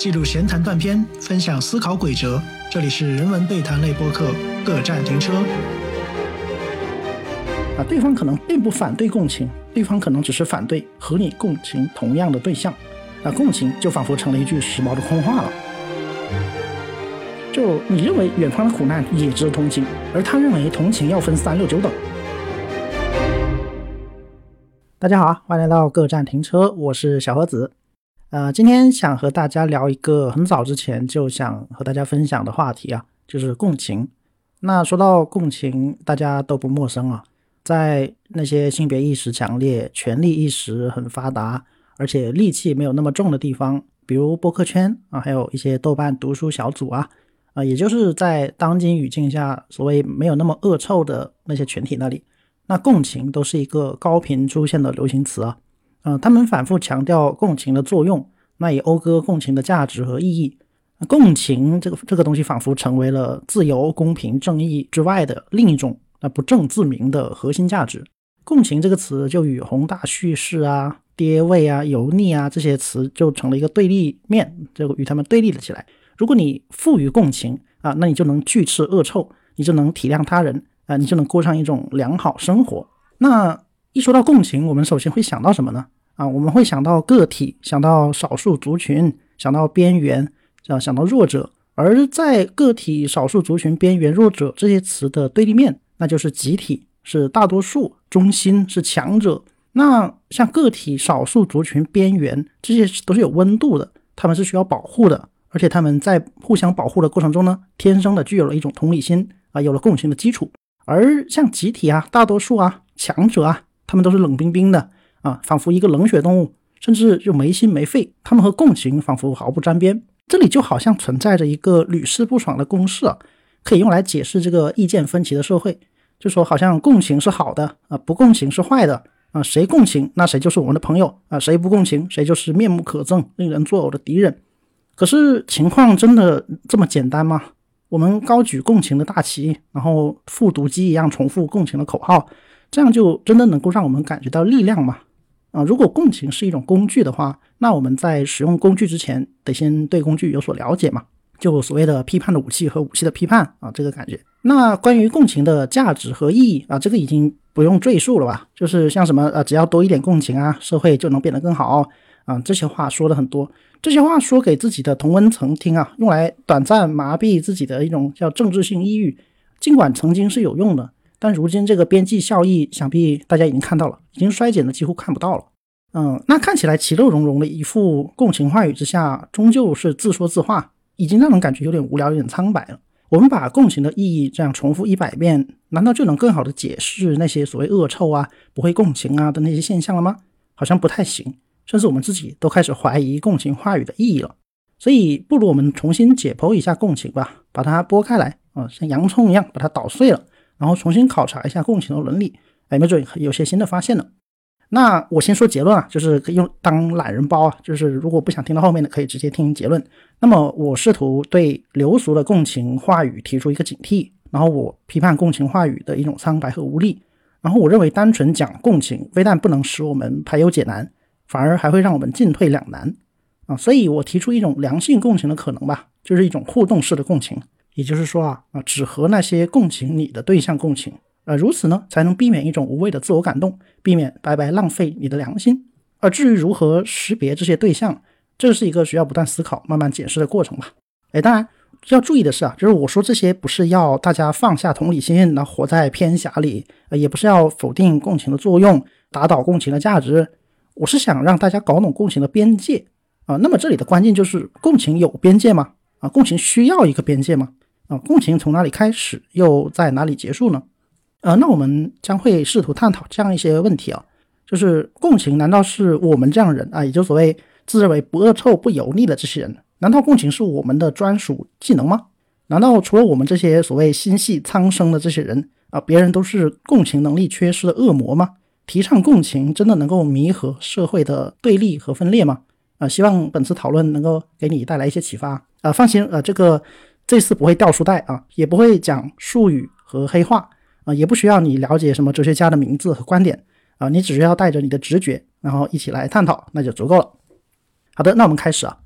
记录闲谈断片，分享思考诡哲。这里是人文对谈类播客，各站停车。啊，对方可能并不反对共情，对方可能只是反对和你共情同样的对象。那共情就仿佛成了一句时髦的空话了。就你认为远方的苦难也值得同情，而他认为同情要分三六九等。大家好，欢迎来到各站停车，我是小盒子。呃，今天想和大家聊一个很早之前就想和大家分享的话题啊，就是共情。那说到共情，大家都不陌生啊，在那些性别意识强烈、权力意识很发达，而且戾气没有那么重的地方，比如播客圈啊，还有一些豆瓣读书小组啊，啊，也就是在当今语境下所谓没有那么恶臭的那些群体那里。那共情都是一个高频出现的流行词啊，嗯，他们反复强调共情的作用，那也讴歌共情的价值和意义。共情这个这个东西仿佛成为了自由、公平、正义之外的另一种那不正自明的核心价值。共情这个词就与宏大叙事啊、爹味啊、油腻啊这些词就成了一个对立面，就与他们对立了起来。如果你富于共情啊，那你就能拒斥恶臭，你就能体谅他人。啊，你就能过上一种良好生活。那一说到共情，我们首先会想到什么呢？啊，我们会想到个体，想到少数族群，想到边缘，啊，想到弱者。而在个体、少数族群、边缘、弱者这些词的对立面，那就是集体，是大多数，中心是强者。那像个体、少数族群、边缘这些都是有温度的，他们是需要保护的，而且他们在互相保护的过程中呢，天生的具有了一种同理心啊，有了共情的基础。而像集体啊、大多数啊、强者啊，他们都是冷冰冰的啊，仿佛一个冷血动物，甚至就没心没肺。他们和共情仿佛毫不沾边。这里就好像存在着一个屡试不爽的公式啊，可以用来解释这个意见分歧的社会。就说好像共情是好的啊，不共情是坏的啊。谁共情，那谁就是我们的朋友啊；谁不共情，谁就是面目可憎、令人作呕的敌人。可是情况真的这么简单吗？我们高举共情的大旗，然后复读机一样重复共情的口号，这样就真的能够让我们感觉到力量吗？啊，如果共情是一种工具的话，那我们在使用工具之前，得先对工具有所了解嘛？就所谓的批判的武器和武器的批判啊，这个感觉。那关于共情的价值和意义啊，这个已经不用赘述了吧？就是像什么啊，只要多一点共情啊，社会就能变得更好啊，这些话说的很多。这些话说给自己的同温层听啊，用来短暂麻痹自己的一种叫政治性抑郁。尽管曾经是有用的，但如今这个边际效益，想必大家已经看到了，已经衰减的几乎看不到了。嗯，那看起来其乐融融的一副共情话语之下，终究是自说自话，已经让人感觉有点无聊，有点苍白了。我们把共情的意义这样重复一百遍，难道就能更好的解释那些所谓恶臭啊、不会共情啊的那些现象了吗？好像不太行。甚至我们自己都开始怀疑共情话语的意义了，所以不如我们重新解剖一下共情吧，把它剥开来啊，像洋葱一样把它捣碎了，然后重新考察一下共情的伦理，哎，没准有些新的发现呢。那我先说结论啊，就是用当懒人包啊，就是如果不想听到后面的，可以直接听结论。那么我试图对流俗的共情话语提出一个警惕，然后我批判共情话语的一种苍白和无力，然后我认为单纯讲共情，非但不能使我们排忧解难。反而还会让我们进退两难啊，所以我提出一种良性共情的可能吧，就是一种互动式的共情，也就是说啊啊，只和那些共情你的对象共情，呃，如此呢才能避免一种无谓的自我感动，避免白白浪费你的良心。而至于如何识别这些对象，这是一个需要不断思考、慢慢检视的过程吧。哎，当然要注意的是啊，就是我说这些不是要大家放下同理心，然后活在偏狭里，呃，也不是要否定共情的作用，打倒共情的价值。我是想让大家搞懂共情的边界啊，那么这里的关键就是共情有边界吗？啊，共情需要一个边界吗？啊，共情从哪里开始，又在哪里结束呢？呃，那我们将会试图探讨这样一些问题啊，就是共情难道是我们这样人啊，也就所谓自认为不恶臭不油腻的这些人，难道共情是我们的专属技能吗？难道除了我们这些所谓心系苍生的这些人啊，别人都是共情能力缺失的恶魔吗？提倡共情真的能够弥合社会的对立和分裂吗？啊，希望本次讨论能够给你带来一些启发。啊，放心，呃，这个这次不会掉书袋啊，也不会讲术语和黑话啊，也不需要你了解什么哲学家的名字和观点啊，你只需要带着你的直觉，然后一起来探讨，那就足够了。好的，那我们开始啊。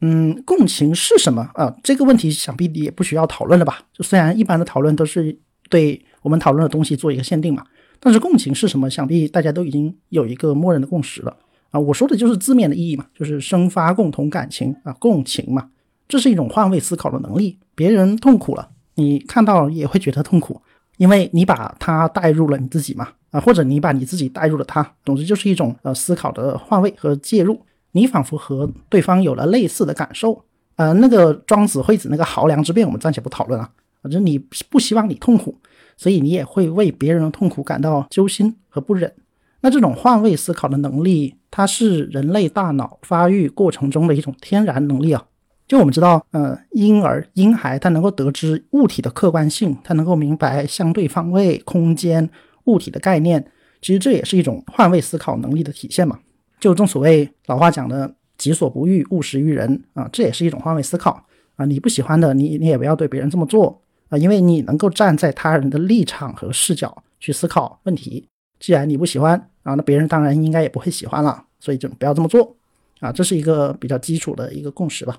嗯，共情是什么啊？这个问题想必你也不需要讨论了吧？就虽然一般的讨论都是对我们讨论的东西做一个限定嘛，但是共情是什么？想必大家都已经有一个默认的共识了啊。我说的就是字面的意义嘛，就是生发共同感情啊，共情嘛，这是一种换位思考的能力。别人痛苦了，你看到也会觉得痛苦。因为你把他带入了你自己嘛，啊，或者你把你自己带入了他，总之就是一种呃思考的换位和介入，你仿佛和对方有了类似的感受。呃，那个庄子、惠子那个濠梁之变，我们暂且不讨论啊。反正你不希望你痛苦，所以你也会为别人的痛苦感到揪心和不忍。那这种换位思考的能力，它是人类大脑发育过程中的一种天然能力啊。就我们知道，呃，婴儿、婴孩他能够得知物体的客观性，他能够明白相对方位、空间、物体的概念。其实这也是一种换位思考能力的体现嘛。就正所谓老话讲的“己所不欲，勿施于人”啊，这也是一种换位思考啊。你不喜欢的，你你也不要对别人这么做啊，因为你能够站在他人的立场和视角去思考问题。既然你不喜欢啊，那别人当然应该也不会喜欢了，所以就不要这么做啊。这是一个比较基础的一个共识吧。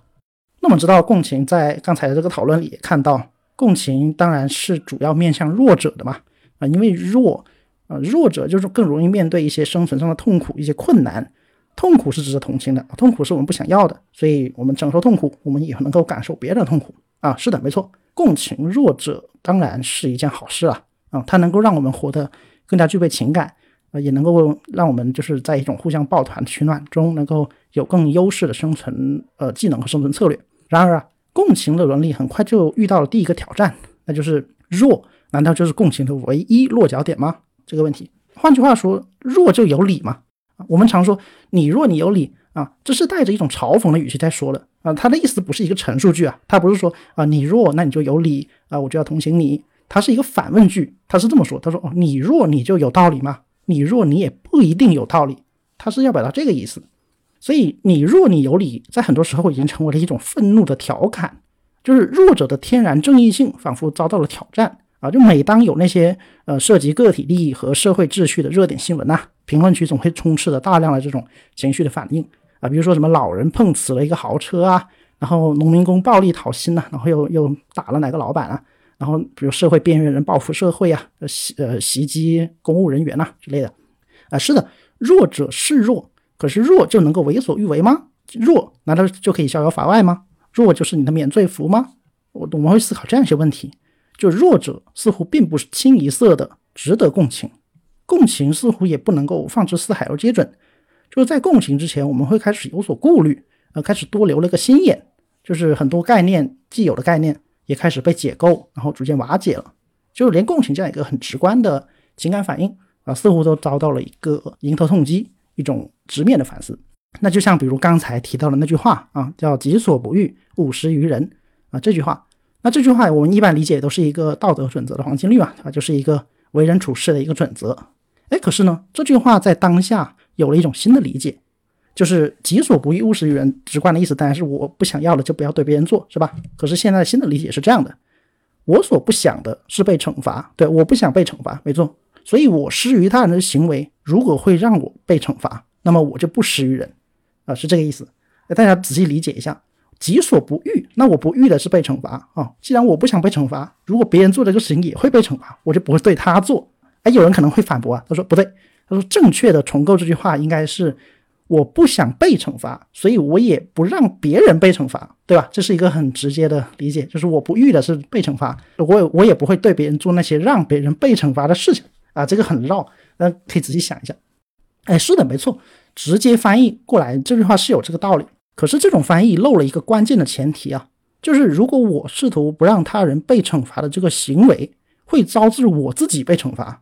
那么知道共情，在刚才的这个讨论里也看到，共情当然是主要面向弱者的嘛，啊，因为弱，啊，弱者就是更容易面对一些生存上的痛苦、一些困难，痛苦是值得同情的，痛苦是我们不想要的，所以我们承受痛苦，我们也能够感受别人的痛苦，啊，是的，没错，共情弱者当然是一件好事啊，啊，它能够让我们活得更加具备情感，啊，也能够让我们就是在一种互相抱团取暖中，能够有更优势的生存，呃，技能和生存策略。然而啊，共情的伦理很快就遇到了第一个挑战，那就是弱，难道就是共情的唯一落脚点吗？这个问题，换句话说，弱就有理吗？啊我们常说你弱你有理啊，这是带着一种嘲讽的语气在说的啊，他的意思不是一个陈述句啊，他不是说啊你弱那你就有理啊，我就要同情你，他是一个反问句，他是这么说，他说哦你弱你就有道理吗？你弱你也不一定有道理，他是要表达这个意思。所以你弱你有理，在很多时候已经成为了一种愤怒的调侃，就是弱者的天然正义性仿佛遭到了挑战啊！就每当有那些呃涉及个体利益和社会秩序的热点新闻呐，评论区总会充斥着大量的这种情绪的反应啊，比如说什么老人碰瓷了一个豪车啊，然后农民工暴力讨薪呐，然后又又打了哪个老板啊，然后比如社会边缘人报复社会啊，呃袭呃袭击公务人员呐之类的啊，是的，弱者示弱。可是弱就能够为所欲为吗？弱难道就可以逍遥法外吗？弱就是你的免罪符吗？我我们会思考这样一些问题。就弱者似乎并不是清一色的值得共情，共情似乎也不能够放之四海而皆准。就是在共情之前，我们会开始有所顾虑，呃，开始多留了个心眼。就是很多概念既有的概念也开始被解构，然后逐渐瓦解了。就是连共情这样一个很直观的情感反应啊，似乎都遭到了一个迎头痛击。一种直面的反思，那就像比如刚才提到的那句话啊，叫“己所不欲，勿施于人”啊，这句话，那这句话我们一般理解都是一个道德准则的黄金律嘛，啊，就是一个为人处事的一个准则。哎，可是呢，这句话在当下有了一种新的理解，就是“己所不欲，勿施于人”，直观的意思当然是我不想要的就不要对别人做，是吧？可是现在新的理解是这样的：我所不想的是被惩罚，对，我不想被惩罚，没错。所以，我施于他人的行为，如果会让我被惩罚，那么我就不施于人，啊，是这个意思。大家仔细理解一下，己所不欲，那我不欲的是被惩罚啊。既然我不想被惩罚，如果别人做这个事情也会被惩罚，我就不会对他做。哎，有人可能会反驳啊，他说不对，他说正确的重构这句话应该是我不想被惩罚，所以我也不让别人被惩罚，对吧？这是一个很直接的理解，就是我不欲的是被惩罚，我我也不会对别人做那些让别人被惩罚的事情。啊，这个很绕，那可以仔细想一下。哎，是的，没错，直接翻译过来这句话是有这个道理。可是这种翻译漏了一个关键的前提啊，就是如果我试图不让他人被惩罚的这个行为会招致我自己被惩罚，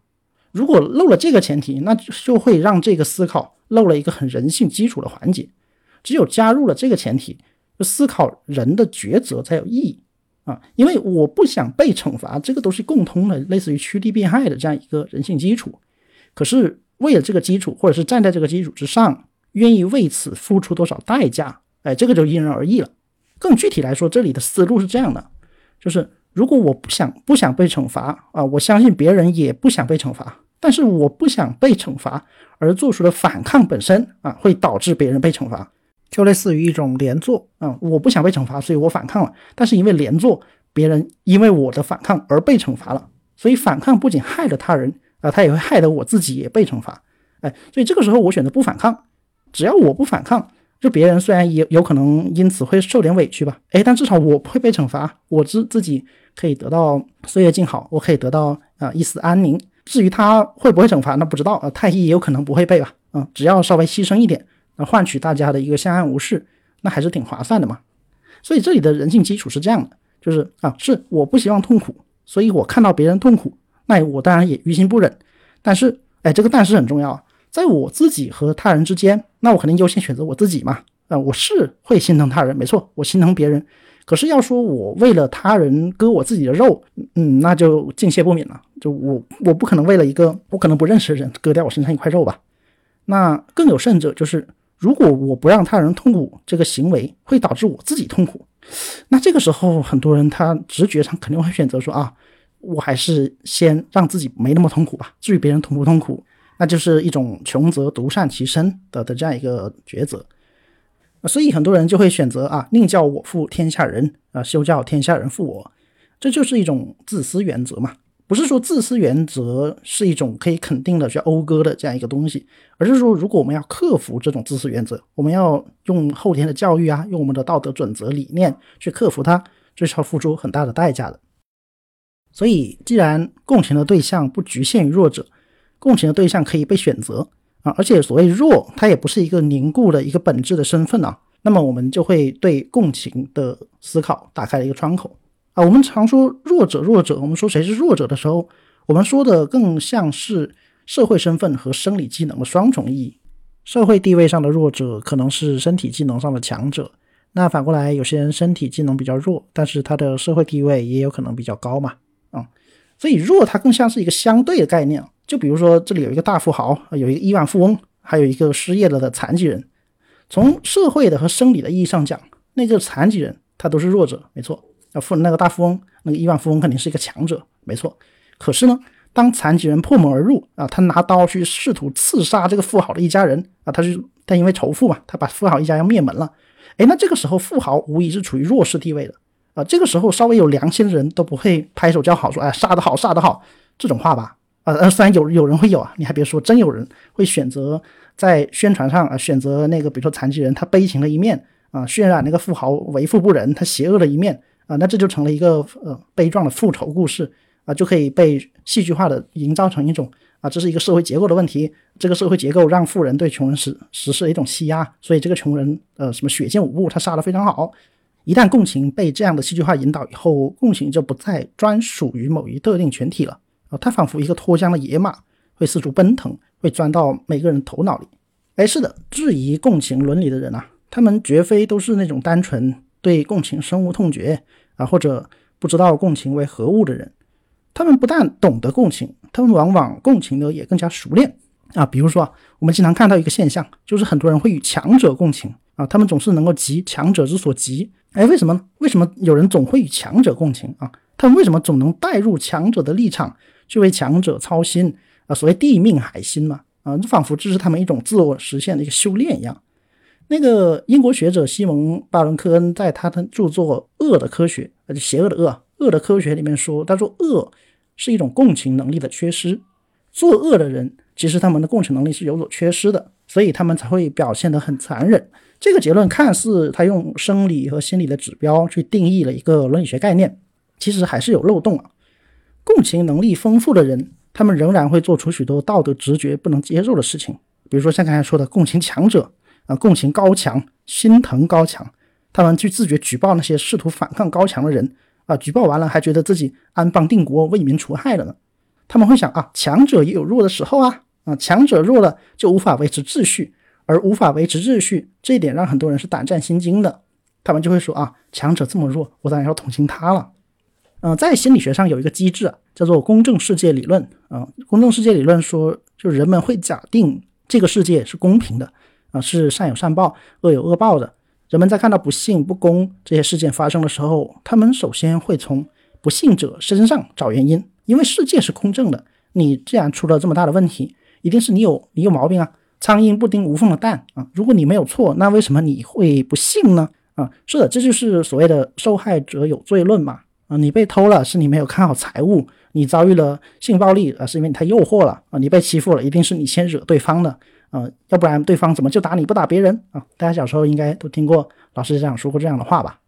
如果漏了这个前提，那就会让这个思考漏了一个很人性基础的环节。只有加入了这个前提，思考人的抉择才有意义。啊，因为我不想被惩罚，这个都是共通的，类似于趋利避害的这样一个人性基础。可是为了这个基础，或者是站在这个基础之上，愿意为此付出多少代价？哎，这个就因人而异了。更具体来说，这里的思路是这样的：就是如果我不想不想被惩罚啊，我相信别人也不想被惩罚，但是我不想被惩罚而做出的反抗本身啊，会导致别人被惩罚。就类似于一种连坐，啊，我不想被惩罚，所以我反抗了，但是因为连坐，别人因为我的反抗而被惩罚了，所以反抗不仅害了他人啊，他也会害得我自己也被惩罚，哎，所以这个时候我选择不反抗，只要我不反抗。就别人虽然也有可能因此会受点委屈吧，哎，但至少我不会被惩罚，我自自己可以得到岁月静好，我可以得到啊一丝安宁。至于他会不会惩罚，那不知道啊，太医也有可能不会被吧，啊，只要稍微牺牲一点，那换取大家的一个相安无事，那还是挺划算的嘛。所以这里的人性基础是这样的，就是啊，是我不希望痛苦，所以我看到别人痛苦，那我当然也于心不忍。但是，哎，这个但是很重要。在我自己和他人之间，那我肯定优先选择我自己嘛。啊，我是会心疼他人，没错，我心疼别人。可是要说我为了他人割我自己的肉，嗯，那就敬谢不敏了。就我，我不可能为了一个我可能不认识的人割掉我身上一块肉吧。那更有甚者，就是如果我不让他人痛苦，这个行为会导致我自己痛苦。那这个时候，很多人他直觉上肯定会选择说啊，我还是先让自己没那么痛苦吧。至于别人痛不痛苦。那就是一种穷则独善其身的的这样一个抉择，所以很多人就会选择啊，宁叫我负天下人啊，休叫天下人负我，这就是一种自私原则嘛。不是说自私原则是一种可以肯定的去讴歌的这样一个东西，而是说如果我们要克服这种自私原则，我们要用后天的教育啊，用我们的道德准则理念去克服它，这是要付出很大的代价的。所以，既然共情的对象不局限于弱者。共情的对象可以被选择啊，而且所谓弱，它也不是一个凝固的一个本质的身份啊。那么我们就会对共情的思考打开了一个窗口啊。我们常说弱者，弱者，我们说谁是弱者的时候，我们说的更像是社会身份和生理技能的双重意义。社会地位上的弱者可能是身体技能上的强者，那反过来，有些人身体技能比较弱，但是他的社会地位也有可能比较高嘛。所以弱，它更像是一个相对的概念。就比如说，这里有一个大富豪，有一个亿万富翁，还有一个失业了的残疾人。从社会的和生理的意义上讲，那个残疾人他都是弱者，没错。那富那个大富翁，那个亿万富翁肯定是一个强者，没错。可是呢，当残疾人破门而入啊，他拿刀去试图刺杀这个富豪的一家人啊，他是他因为仇富嘛，他把富豪一家要灭门了。哎，那这个时候富豪无疑是处于弱势地位的啊。这个时候稍微有良心的人都不会拍手叫好，说哎杀得好，杀得好这种话吧。呃呃，虽然有有人会有啊，你还别说，真有人会选择在宣传上啊，选择那个比如说残疾人他悲情的一面啊，渲染那个富豪为富不仁，他邪恶的一面啊，那这就成了一个呃悲壮的复仇故事啊，就可以被戏剧化的营造成一种啊，这是一个社会结构的问题，这个社会结构让富人对穷人实实施了一种欺压，所以这个穷人呃什么血溅五步，他杀的非常好。一旦共情被这样的戏剧化引导以后，共情就不再专属于某一特定群体了。啊，他仿佛一个脱缰的野马，会四处奔腾，会钻到每个人头脑里。哎，是的，质疑共情伦理的人啊，他们绝非都是那种单纯对共情深恶痛绝啊，或者不知道共情为何物的人。他们不但懂得共情，他们往往共情的也更加熟练啊。比如说，我们经常看到一个现象，就是很多人会与强者共情啊，他们总是能够急强者之所急。哎，为什么呢？为什么有人总会与强者共情啊？他们为什么总能带入强者的立场？去为强者操心啊，所谓地命海心嘛，啊，就仿佛这是他们一种自我实现的一个修炼一样。那个英国学者西蒙巴伦科恩在他的著作《恶的科学》就邪恶的恶，恶的科学里面说，他说恶是一种共情能力的缺失，作恶的人其实他们的共情能力是有所缺失的，所以他们才会表现得很残忍。这个结论看似他用生理和心理的指标去定义了一个伦理学概念，其实还是有漏洞啊。共情能力丰富的人，他们仍然会做出许多道德直觉不能接受的事情，比如说像刚才说的共情强者啊，共情高强，心疼高强，他们去自觉举报那些试图反抗高强的人啊，举报完了还觉得自己安邦定国、为民除害了呢。他们会想啊，强者也有弱的时候啊，啊，强者弱了就无法维持秩序，而无法维持秩序这一点让很多人是胆战心惊的。他们就会说啊，强者这么弱，我当然要同情他了。嗯，在心理学上有一个机制啊，叫做公正世界理论啊。公正世界理论说，就是人们会假定这个世界是公平的啊，是善有善报、恶有恶报的。人们在看到不幸、不公这些事件发生的时候，他们首先会从不幸者身上找原因，因为世界是公正的。你既然出了这么大的问题，一定是你有你有毛病啊。苍蝇不叮无缝的蛋啊！如果你没有错，那为什么你会不信呢？啊，是的，这就是所谓的受害者有罪论嘛！啊，你被偷了，是你没有看好财物；你遭遇了性暴力啊，是因为你太诱惑了啊！你被欺负了，一定是你先惹对方的啊，要不然对方怎么就打你不打别人啊？大家小时候应该都听过老师这样说过这样的话吧？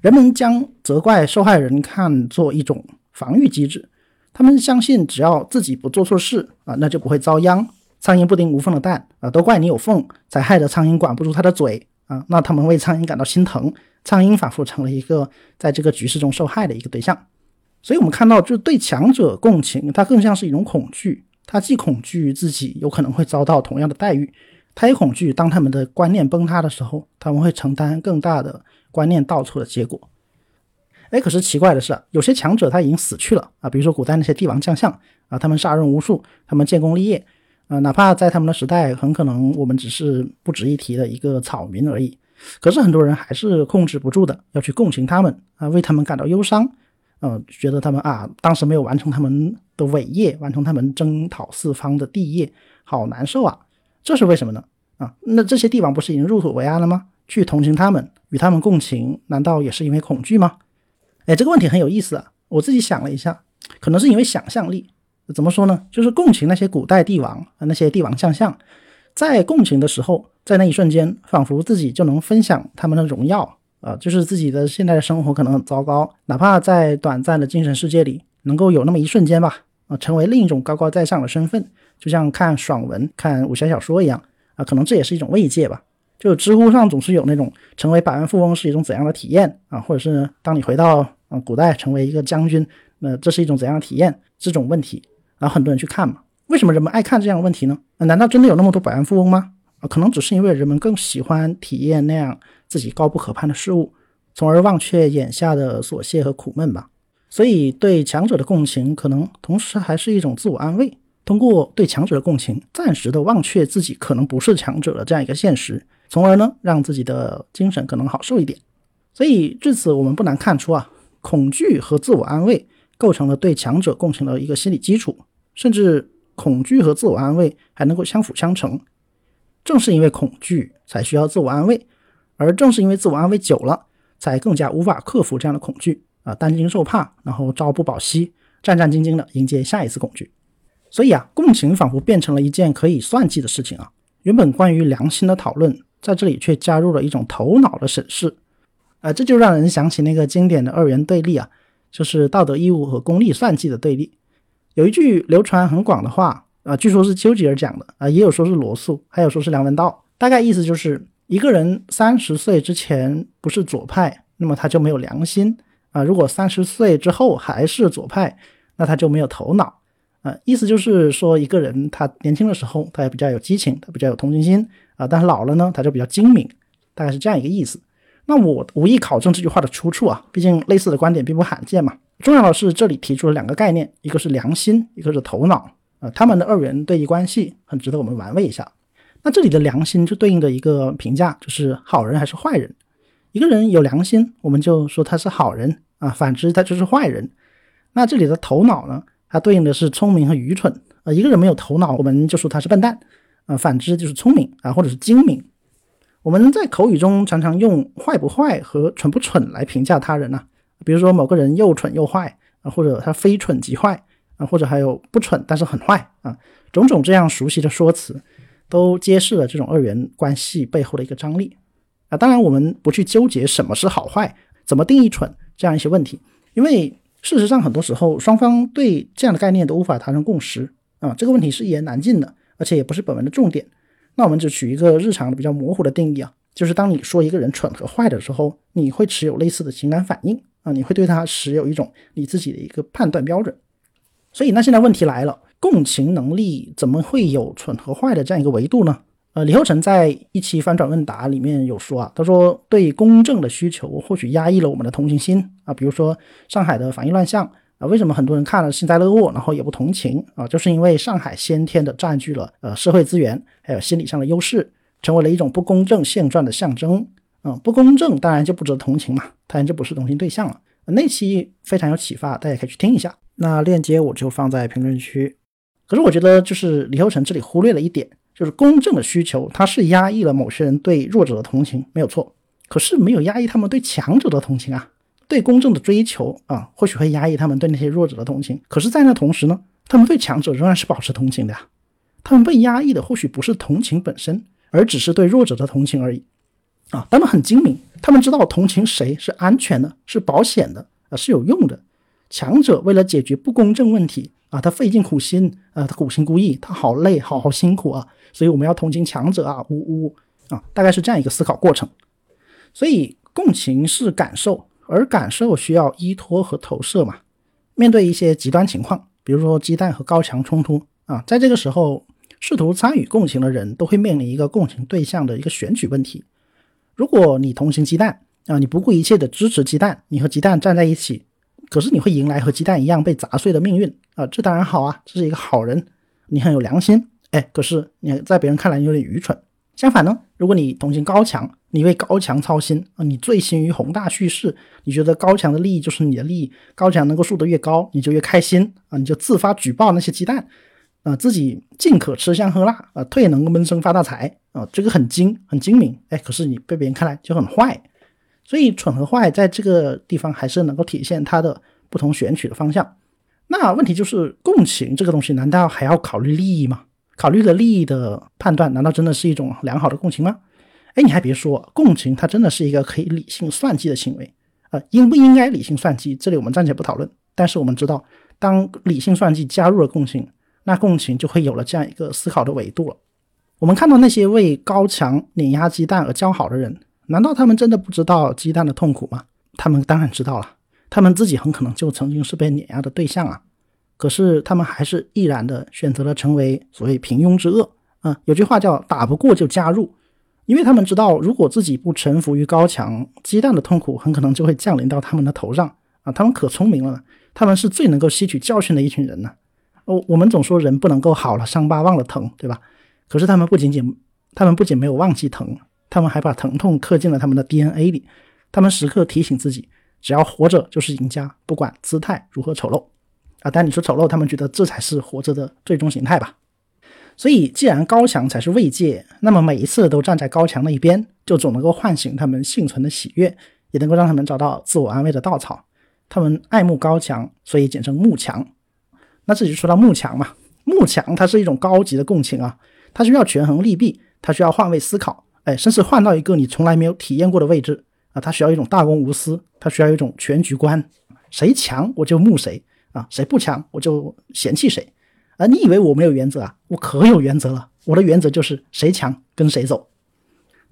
人们将责怪受害人看作一种防御机制，他们相信只要自己不做错事啊，那就不会遭殃。苍蝇不叮无缝的蛋啊，都怪你有缝，才害得苍蝇管不住它的嘴啊！那他们为苍蝇感到心疼，苍蝇仿佛成了一个在这个局势中受害的一个对象。所以，我们看到，就对强者共情，它更像是一种恐惧。他既恐惧自己有可能会遭到同样的待遇，他也恐惧当他们的观念崩塌的时候，他们会承担更大的观念倒错的结果。哎，可是奇怪的是，有些强者他已经死去了啊，比如说古代那些帝王将相啊，他们杀人无数，他们建功立业。啊，哪怕在他们的时代，很可能我们只是不值一提的一个草民而已。可是很多人还是控制不住的，要去共情他们啊，为他们感到忧伤。嗯，觉得他们啊，当时没有完成他们的伟业，完成他们征讨四方的帝业，好难受啊。这是为什么呢？啊，那这些帝王不是已经入土为安了吗？去同情他们，与他们共情，难道也是因为恐惧吗？哎，这个问题很有意思啊。我自己想了一下，可能是因为想象力。怎么说呢？就是共情那些古代帝王啊，那些帝王将相，在共情的时候，在那一瞬间，仿佛自己就能分享他们的荣耀啊，就是自己的现在的生活可能很糟糕，哪怕在短暂的精神世界里，能够有那么一瞬间吧，啊，成为另一种高高在上的身份，就像看爽文、看武侠小说一样啊，可能这也是一种慰藉吧。就知乎上总是有那种成为百万富翁是一种怎样的体验啊，或者是当你回到啊古代成为一个将军，那这是一种怎样的体验？这种问题。然后很多人去看嘛？为什么人们爱看这样的问题呢？难道真的有那么多百万富翁吗？啊，可能只是因为人们更喜欢体验那样自己高不可攀的事物，从而忘却眼下的琐屑和苦闷吧。所以对强者的共情，可能同时还是一种自我安慰。通过对强者的共情，暂时的忘却自己可能不是强者的这样一个现实，从而呢，让自己的精神可能好受一点。所以至此，我们不难看出啊，恐惧和自我安慰。构成了对强者共情的一个心理基础，甚至恐惧和自我安慰还能够相辅相成。正是因为恐惧，才需要自我安慰；而正是因为自我安慰久了，才更加无法克服这样的恐惧啊，担惊受怕，然后朝不保夕，战战兢兢的迎接下一次恐惧。所以啊，共情仿佛变成了一件可以算计的事情啊。原本关于良心的讨论，在这里却加入了一种头脑的审视，啊，这就让人想起那个经典的二元对立啊。就是道德义务和功利算计的对立。有一句流传很广的话啊，据说是丘吉尔讲的啊，也有说是罗素，还有说是梁文道。大概意思就是，一个人三十岁之前不是左派，那么他就没有良心啊；如果三十岁之后还是左派，那他就没有头脑啊。意思就是说，一个人他年轻的时候他也比较有激情，他比较有同情心啊，但是老了呢，他就比较精明，大概是这样一个意思。那我无意考证这句话的出处啊，毕竟类似的观点并不罕见嘛。重要的是这里提出了两个概念，一个是良心，一个是头脑啊，他们的二元对立关系很值得我们玩味一下。那这里的良心就对应的一个评价就是好人还是坏人。一个人有良心，我们就说他是好人啊，反之他就是坏人。那这里的头脑呢，它对应的是聪明和愚蠢啊。一个人没有头脑，我们就说他是笨蛋啊，反之就是聪明啊，或者是精明。我们在口语中常常用坏不坏和蠢不蠢来评价他人呢，比如说某个人又蠢又坏啊，或者他非蠢即坏啊，或者还有不蠢但是很坏啊，种种这样熟悉的说辞，都揭示了这种二元关系背后的一个张力啊。当然，我们不去纠结什么是好坏，怎么定义蠢这样一些问题，因为事实上很多时候双方对这样的概念都无法达成共识啊。这个问题是一言难尽的，而且也不是本文的重点。那我们就取一个日常的比较模糊的定义啊，就是当你说一个人蠢和坏的时候，你会持有类似的情感反应啊，你会对他持有一种你自己的一个判断标准。所以那现在问题来了，共情能力怎么会有蠢和坏的这样一个维度呢？呃，李厚成在一期翻转问答里面有说啊，他说对公正的需求或许压抑了我们的同情心啊，比如说上海的防疫乱象。啊，为什么很多人看了幸灾乐祸，然后也不同情啊？就是因为上海先天的占据了呃社会资源，还有心理上的优势，成为了一种不公正现状的象征。嗯，不公正当然就不值得同情嘛，当然就不是同情对象了。那期非常有启发，大家可以去听一下。那链接我就放在评论区。可是我觉得就是李厚成这里忽略了一点，就是公正的需求，它是压抑了某些人对弱者的同情，没有错。可是没有压抑他们对强者的同情啊，对公正的追求啊，或许会压抑他们对那些弱者的同情。可是，在那同时呢，他们对强者仍然是保持同情的呀。他们被压抑的或许不是同情本身，而只是对弱者的同情而已啊。他们很精明，他们知道同情谁是安全的，是保险的啊，是有用的。强者为了解决不公正问题啊，他费尽苦心啊，他苦心孤诣，他好累，好好辛苦啊。所以我们要同情强者啊，呜呜啊，大概是这样一个思考过程。所以，共情是感受，而感受需要依托和投射嘛。面对一些极端情况，比如说鸡蛋和高墙冲突啊，在这个时候，试图参与共情的人都会面临一个共情对象的一个选取问题。如果你同情鸡蛋啊，你不顾一切的支持鸡蛋，你和鸡蛋站在一起，可是你会迎来和鸡蛋一样被砸碎的命运啊，这当然好啊，这是一个好人，你很有良心，哎，可是你在别人看来有点愚蠢。相反呢，如果你同情高墙，你为高墙操心啊，你醉心于宏大叙事，你觉得高墙的利益就是你的利益，高墙能够竖得越高，你就越开心啊，你就自发举报那些鸡蛋，啊，自己进可吃香喝辣啊，退能闷声发大财啊，这个很精很精明，哎，可是你被别人看来就很坏，所以蠢和坏在这个地方还是能够体现它的不同选取的方向。那问题就是共情这个东西，难道还要考虑利益吗？考虑了利益的判断，难道真的是一种良好的共情吗？哎，你还别说，共情它真的是一个可以理性算计的行为啊！应不应该理性算计？这里我们暂且不讨论。但是我们知道，当理性算计加入了共情，那共情就会有了这样一个思考的维度了。我们看到那些为高墙碾压鸡蛋而叫好的人，难道他们真的不知道鸡蛋的痛苦吗？他们当然知道了，他们自己很可能就曾经是被碾压的对象啊！可是他们还是毅然的选择了成为所谓平庸之恶啊！有句话叫“打不过就加入”，因为他们知道，如果自己不臣服于高墙，鸡蛋的痛苦很可能就会降临到他们的头上啊！他们可聪明了，他们是最能够吸取教训的一群人呢。哦，我们总说人不能够好了伤疤忘了疼，对吧？可是他们不仅仅，他们不仅没有忘记疼，他们还把疼痛刻进了他们的 DNA 里。他们时刻提醒自己，只要活着就是赢家，不管姿态如何丑陋。啊，但你说丑陋，他们觉得这才是活着的最终形态吧？所以，既然高墙才是慰藉，那么每一次都站在高墙那一边，就总能够唤醒他们幸存的喜悦，也能够让他们找到自我安慰的稻草。他们爱慕高墙，所以简称慕墙。那这就说到慕墙嘛，慕墙它是一种高级的共情啊，它需要权衡利弊，它需要换位思考，哎，甚至换到一个你从来没有体验过的位置啊，它需要一种大公无私，它需要一种全局观，谁强我就慕谁。啊，谁不强我就嫌弃谁，啊，你以为我没有原则啊？我可有原则了。我的原则就是谁强跟谁走。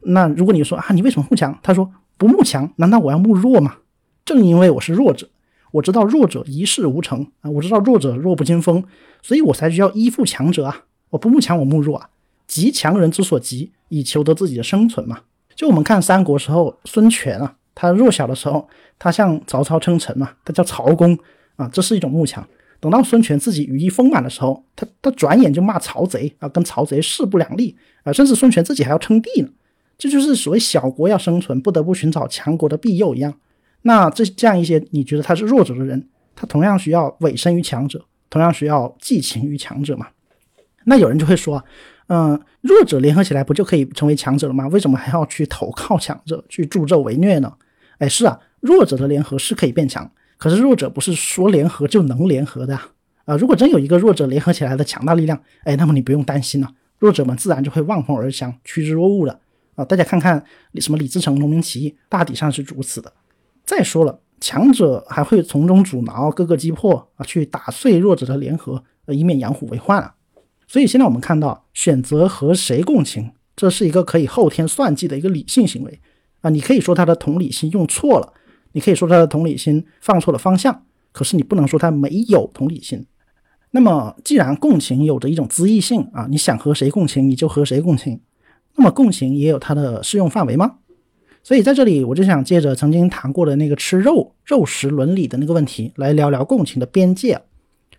那如果你说啊，你为什么慕强？他说不慕强，难道我要慕弱吗？正因为我是弱者，我知道弱者一事无成啊，我知道弱者弱不禁风，所以我才需要依附强者啊。我不慕强，我慕弱啊。急强人之所急，以求得自己的生存嘛。就我们看三国时候，孙权啊，他弱小的时候，他向曹操称臣嘛，他叫曹公。啊，这是一种慕强。等到孙权自己羽翼丰满的时候，他他转眼就骂曹贼啊，跟曹贼势不两立啊，甚至孙权自己还要称帝呢。这就是所谓小国要生存，不得不寻找强国的庇佑一样。那这这样一些你觉得他是弱者的人，他同样需要委身于强者，同样需要寄情于强者嘛？那有人就会说，嗯，弱者联合起来不就可以成为强者了吗？为什么还要去投靠强者，去助纣为虐呢？哎，是啊，弱者的联合是可以变强。可是弱者不是说联合就能联合的啊！如果真有一个弱者联合起来的强大力量，哎，那么你不用担心了，弱者们自然就会望风而降，趋之若鹜了啊！大家看看什么李自成农民起义，大体上是如此的。再说了，强者还会从中阻挠，各个击破啊，去打碎弱者的联合，呃，以免养虎为患啊！所以现在我们看到，选择和谁共情，这是一个可以后天算计的一个理性行为啊！你可以说他的同理心用错了。你可以说他的同理心放错了方向，可是你不能说他没有同理心。那么，既然共情有着一种恣意性啊，你想和谁共情你就和谁共情，那么共情也有它的适用范围吗？所以在这里，我就想借着曾经谈过的那个吃肉肉食伦理的那个问题，来聊聊共情的边界。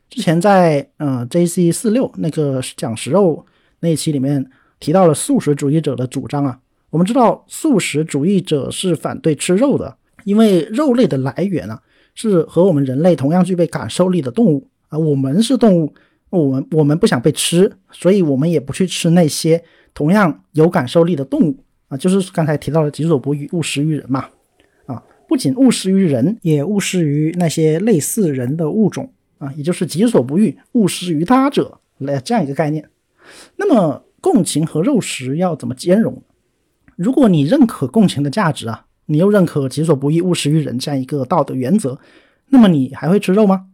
之前在呃 J C 四六那个讲食肉那一期里面提到了素食主义者的主张啊，我们知道素食主义者是反对吃肉的。因为肉类的来源啊，是和我们人类同样具备感受力的动物啊，我们是动物，我们我们不想被吃，所以我们也不去吃那些同样有感受力的动物啊，就是刚才提到的己所不欲，勿施于人嘛。啊，不仅勿施于人，也勿施于那些类似人的物种啊，也就是己所不欲，勿施于他者，来这样一个概念。那么共情和肉食要怎么兼容？如果你认可共情的价值啊，你又认可己所不欲，勿施于人这样一个道德原则，那么你还会吃肉吗？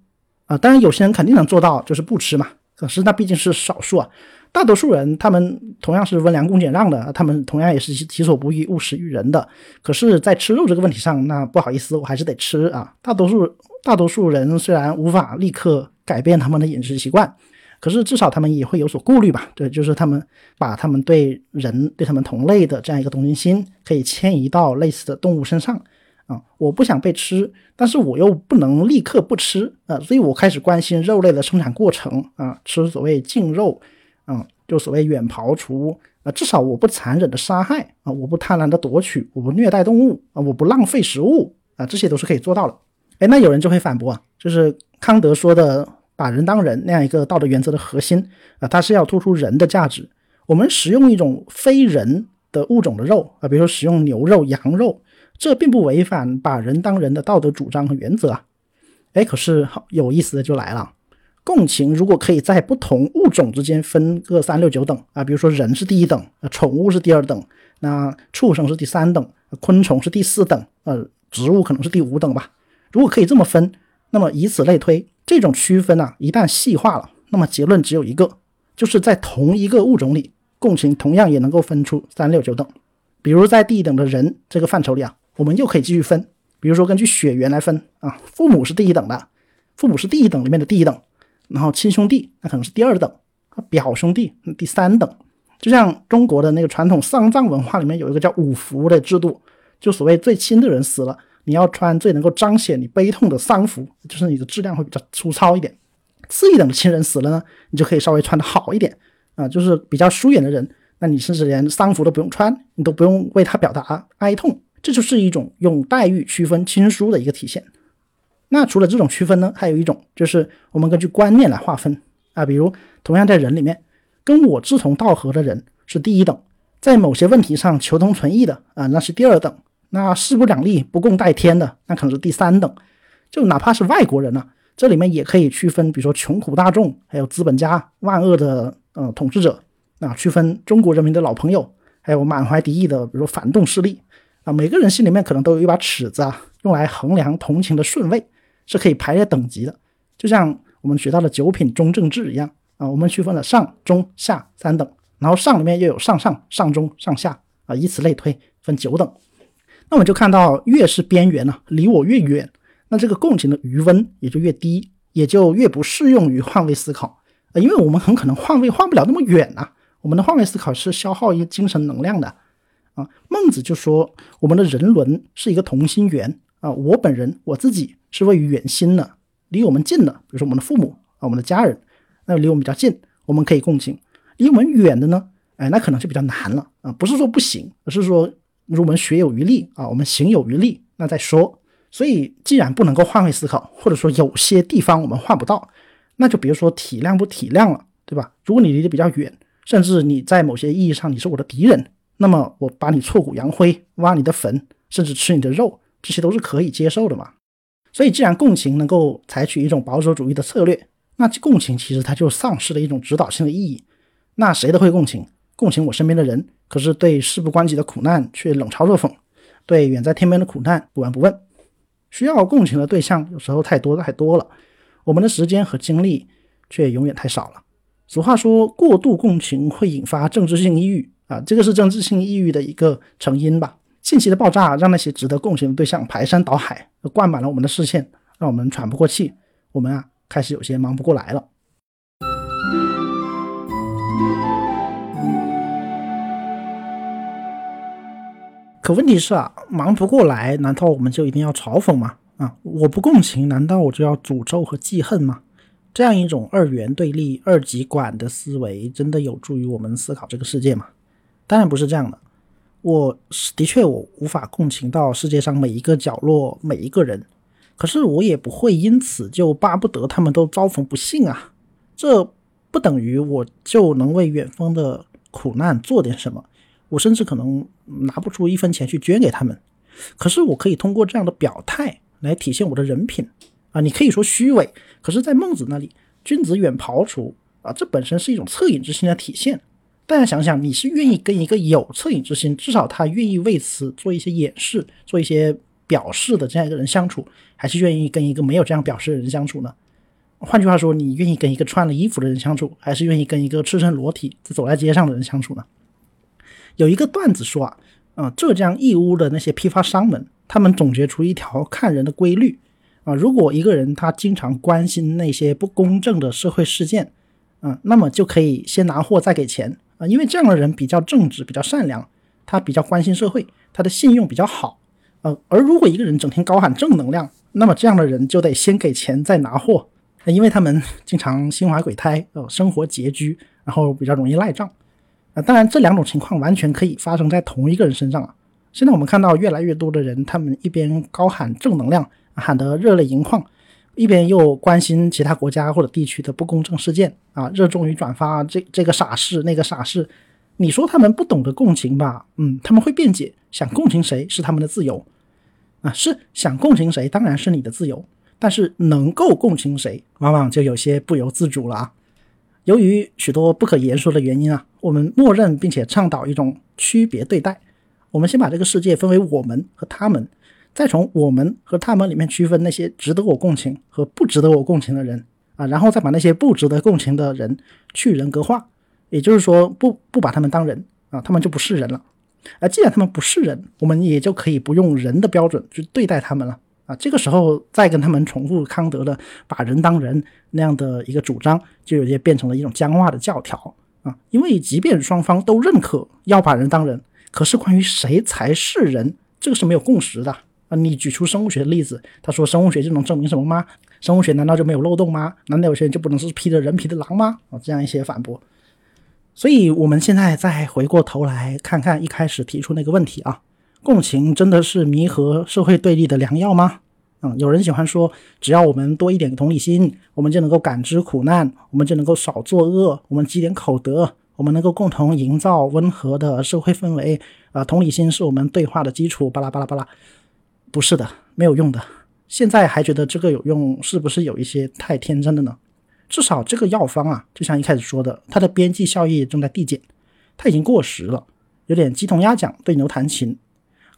啊，当然有些人肯定能做到，就是不吃嘛。可是那毕竟是少数啊，大多数人他们同样是温良恭俭让的，他们同样也是己所不欲，勿施于人的。可是，在吃肉这个问题上，那不好意思，我还是得吃啊。大多数大多数人虽然无法立刻改变他们的饮食习惯，可是至少他们也会有所顾虑吧？对，就是他们把他们对人、对他们同类的这样一个同情心，可以迁移到类似的动物身上。啊，我不想被吃，但是我又不能立刻不吃啊，所以我开始关心肉类的生产过程啊，吃所谓净肉，啊，就所谓远庖厨啊，至少我不残忍的杀害啊，我不贪婪的夺取，我不虐待动物啊，我不浪费食物啊，这些都是可以做到的。哎，那有人就会反驳啊，就是康德说的把人当人那样一个道德原则的核心啊，它是要突出人的价值。我们使用一种非人的物种的肉啊，比如说使用牛肉、羊肉。这并不违反把人当人的道德主张和原则啊！哎，可是好有意思的就来了，共情如果可以在不同物种之间分个三六九等啊，比如说人是第一等，宠物是第二等，那畜生是第三等，昆虫是第四等，呃，植物可能是第五等吧。如果可以这么分，那么以此类推，这种区分啊，一旦细化了，那么结论只有一个，就是在同一个物种里，共情同样也能够分出三六九等。比如在第一等的人这个范畴里啊。我们又可以继续分，比如说根据血缘来分啊，父母是第一等的，父母是第一等里面的第一等，然后亲兄弟那可能是第二等，表兄弟第三等。就像中国的那个传统丧葬文化里面有一个叫五福的制度，就所谓最亲的人死了，你要穿最能够彰显你悲痛的丧服，就是你的质量会比较粗糙一点。次一等的亲人死了呢，你就可以稍微穿的好一点啊，就是比较疏远的人，那你甚至连丧服都不用穿，你都不用为他表达哀痛。这就是一种用待遇区分亲疏的一个体现。那除了这种区分呢，还有一种就是我们根据观念来划分啊，比如同样在人里面，跟我志同道合的人是第一等，在某些问题上求同存异的啊，那是第二等；那势不两立、不共戴天的，那可能是第三等。就哪怕是外国人呢，这里面也可以区分，比如说穷苦大众，还有资本家、万恶的呃统治者啊，区分中国人民的老朋友，还有满怀敌意的，比如反动势力。啊，每个人心里面可能都有一把尺子啊，用来衡量同情的顺位，是可以排列等级的，就像我们学到的九品中正制一样啊。我们区分了上、中、下三等，然后上里面又有上上、上中、上下啊，以此类推，分九等。那我们就看到，越是边缘呢，离我越远，那这个共情的余温也就越低，也就越不适用于换位思考啊，因为我们很可能换位换不了那么远呐。我们的换位思考是消耗一精神能量的。啊，孟子就说，我们的人伦是一个同心圆啊。我本人我自己是位于远心的，离我们近的，比如说我们的父母啊，我们的家人，那离我们比较近，我们可以共情；离我们远的呢，哎，那可能就比较难了啊。不是说不行，而是说，如果我们学有余力啊，我们行有余力，那再说。所以，既然不能够换位思考，或者说有些地方我们换不到，那就别说体谅不体谅了，对吧？如果你离得比较远，甚至你在某些意义上你是我的敌人。那么我把你挫骨扬灰，挖你的坟，甚至吃你的肉，这些都是可以接受的嘛？所以，既然共情能够采取一种保守主义的策略，那共情其实它就丧失了一种指导性的意义。那谁都会共情，共情我身边的人，可是对事不关己的苦难却冷嘲热讽，对远在天边的苦难不闻不问。需要共情的对象有时候太多太多了，我们的时间和精力却永远太少了。俗话说，过度共情会引发政治性抑郁。啊，这个是政治性抑郁的一个成因吧？信息的爆炸让那些值得共情的对象排山倒海，灌满了我们的视线，让我们喘不过气，我们啊开始有些忙不过来了。可问题是啊，忙不过来，难道我们就一定要嘲讽吗？啊，我不共情，难道我就要诅咒和记恨吗？这样一种二元对立、二极管的思维，真的有助于我们思考这个世界吗？当然不是这样的，我的确我无法共情到世界上每一个角落每一个人，可是我也不会因此就巴不得他们都遭逢不幸啊。这不等于我就能为远方的苦难做点什么，我甚至可能拿不出一分钱去捐给他们。可是我可以通过这样的表态来体现我的人品啊！你可以说虚伪，可是，在孟子那里，君子远庖厨啊，这本身是一种恻隐之心的体现。大家想想，你是愿意跟一个有恻隐之心，至少他愿意为此做一些掩饰、做一些表示的这样一个人相处，还是愿意跟一个没有这样表示的人相处呢？换句话说，你愿意跟一个穿了衣服的人相处，还是愿意跟一个赤身裸体走在街上的人相处呢？有一个段子说啊，啊，浙江义乌的那些批发商们，他们总结出一条看人的规律啊，如果一个人他经常关心那些不公正的社会事件，啊，那么就可以先拿货再给钱啊，因为这样的人比较正直、比较善良，他比较关心社会，他的信用比较好。呃，而如果一个人整天高喊正能量，那么这样的人就得先给钱再拿货。因为他们经常心怀鬼胎，呃，生活拮据，然后比较容易赖账，啊，当然这两种情况完全可以发生在同一个人身上啊。现在我们看到越来越多的人，他们一边高喊正能量，喊得热泪盈眶，一边又关心其他国家或者地区的不公正事件，啊，热衷于转发这这个傻事那个傻事。你说他们不懂得共情吧？嗯，他们会辩解，想共情谁是他们的自由，啊，是想共情谁当然是你的自由。但是能够共情谁，往往就有些不由自主了啊。由于许多不可言说的原因啊，我们默认并且倡导一种区别对待。我们先把这个世界分为我们和他们，再从我们和他们里面区分那些值得我共情和不值得我共情的人啊，然后再把那些不值得共情的人去人格化，也就是说不不把他们当人啊，他们就不是人了。而既然他们不是人，我们也就可以不用人的标准去对待他们了。啊，这个时候再跟他们重复康德的“把人当人”那样的一个主张，就有些变成了一种僵化的教条啊。因为即便双方都认可要把人当人，可是关于谁才是人，这个是没有共识的啊。你举出生物学的例子，他说生物学就能证明什么吗？生物学难道就没有漏洞吗？难道有些人就不能是披着人皮的狼吗？啊，这样一些反驳。所以我们现在再回过头来看看一开始提出那个问题啊。共情真的是弥合社会对立的良药吗？嗯，有人喜欢说，只要我们多一点同理心，我们就能够感知苦难，我们就能够少作恶，我们积点口德，我们能够共同营造温和的社会氛围。啊，同理心是我们对话的基础。巴拉巴拉巴拉，不是的，没有用的。现在还觉得这个有用，是不是有一些太天真了呢？至少这个药方啊，就像一开始说的，它的边际效益正在递减，它已经过时了，有点鸡同鸭讲，对牛弹琴。